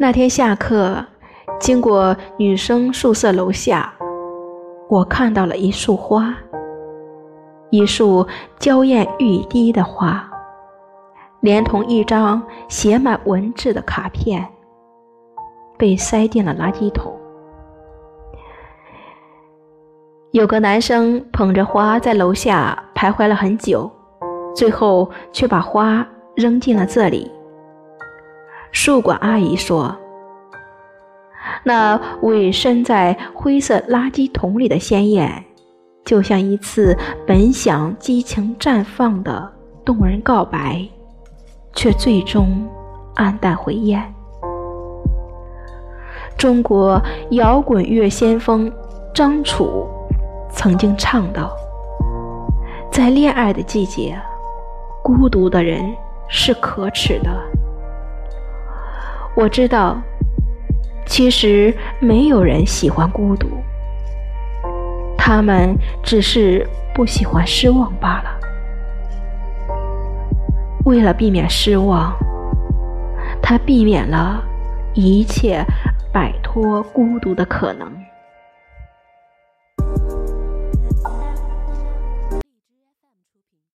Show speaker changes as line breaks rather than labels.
那天下课，经过女生宿舍楼下，我看到了一束花，一束娇艳欲滴的花，连同一张写满文字的卡片，被塞进了垃圾桶。有个男生捧着花在楼下徘徊了很久，最后却把花扔进了这里。宿管阿姨说：“那委身在灰色垃圾桶里的鲜艳，就像一次本想激情绽放的动人告白，却最终黯淡回烟。”中国摇滚乐先锋张楚曾经唱道：“在恋爱的季节，孤独的人是可耻的。”我知道，其实没有人喜欢孤独，他们只是不喜欢失望罢了。为了避免失望，他避免了一切摆脱孤独的可能。